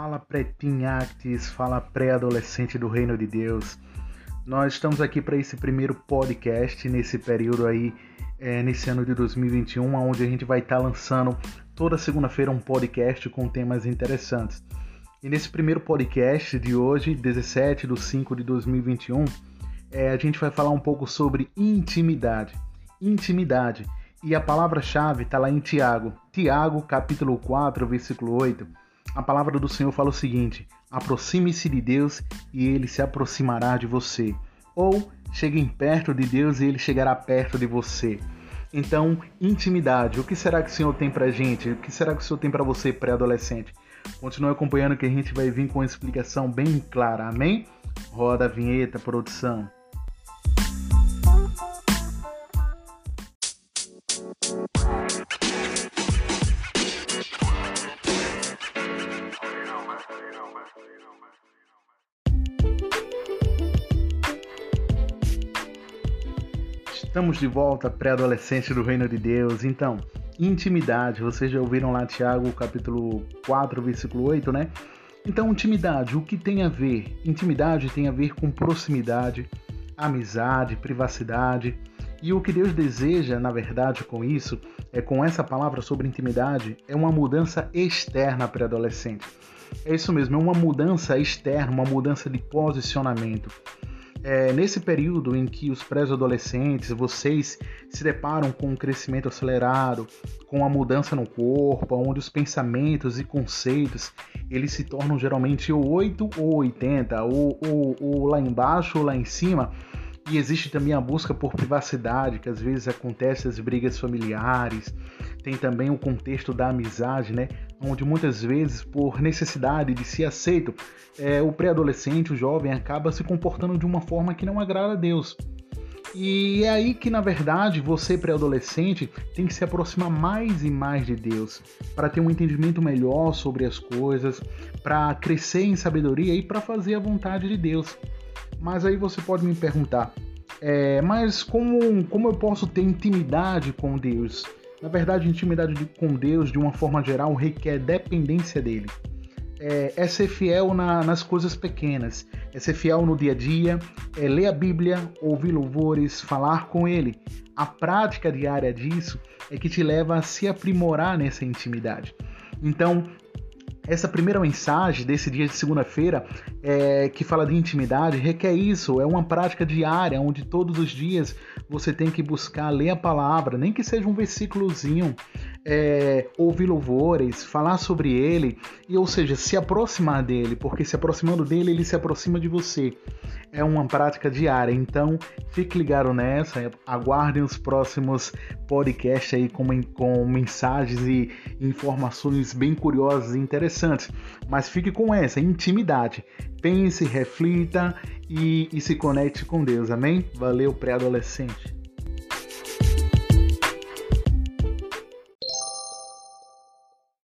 Fala pré-teen fala pré-adolescente do Reino de Deus. Nós estamos aqui para esse primeiro podcast nesse período aí, é, nesse ano de 2021, onde a gente vai estar tá lançando toda segunda-feira um podcast com temas interessantes. E nesse primeiro podcast de hoje, 17 de 5 de 2021, é, a gente vai falar um pouco sobre intimidade. Intimidade. E a palavra-chave está lá em Tiago. Tiago, capítulo 4, versículo 8 a palavra do Senhor fala o seguinte: aproxime-se de Deus e ele se aproximará de você. Ou cheguem perto de Deus e ele chegará perto de você. Então, intimidade. O que será que o Senhor tem pra gente? O que será que o Senhor tem para você, pré-adolescente? Continue acompanhando que a gente vai vir com uma explicação bem clara. Amém? Roda a vinheta, produção. Estamos de volta, pré-adolescente do Reino de Deus. Então, intimidade, vocês já ouviram lá Tiago, capítulo 4, versículo 8, né? Então, intimidade, o que tem a ver? Intimidade tem a ver com proximidade, amizade, privacidade. E o que Deus deseja, na verdade, com isso, é com essa palavra sobre intimidade, é uma mudança externa para adolescente. É isso mesmo, é uma mudança externa, uma mudança de posicionamento é, nesse período em que os pré-adolescentes, vocês se deparam com um crescimento acelerado, com a mudança no corpo, onde os pensamentos e conceitos eles se tornam geralmente ou 8 ou 80, ou, ou, ou lá embaixo ou lá em cima, e existe também a busca por privacidade, que às vezes acontece as brigas familiares. Tem também o contexto da amizade, né? Onde muitas vezes, por necessidade de ser aceito, é, o pré-adolescente, o jovem, acaba se comportando de uma forma que não agrada a Deus. E é aí que, na verdade, você, pré-adolescente, tem que se aproximar mais e mais de Deus, para ter um entendimento melhor sobre as coisas, para crescer em sabedoria e para fazer a vontade de Deus. Mas aí você pode me perguntar, é, mas como, como eu posso ter intimidade com Deus? Na verdade, intimidade com Deus, de uma forma geral, requer dependência dele. É, é ser fiel na, nas coisas pequenas, é ser fiel no dia a dia, é ler a Bíblia, ouvir louvores, falar com Ele. A prática diária disso é que te leva a se aprimorar nessa intimidade. Então, essa primeira mensagem desse dia de segunda-feira, é, que fala de intimidade, requer isso. É uma prática diária, onde todos os dias você tem que buscar ler a palavra, nem que seja um versículozinho, é, ouvir louvores, falar sobre ele, e ou seja, se aproximar dele, porque se aproximando dele, ele se aproxima de você é uma prática diária. Então, fique ligado nessa, aguardem os próximos podcasts aí com, com mensagens e informações bem curiosas e interessantes. Mas fique com essa intimidade. Pense, reflita e, e se conecte com Deus. Amém? Valeu, pré-adolescente.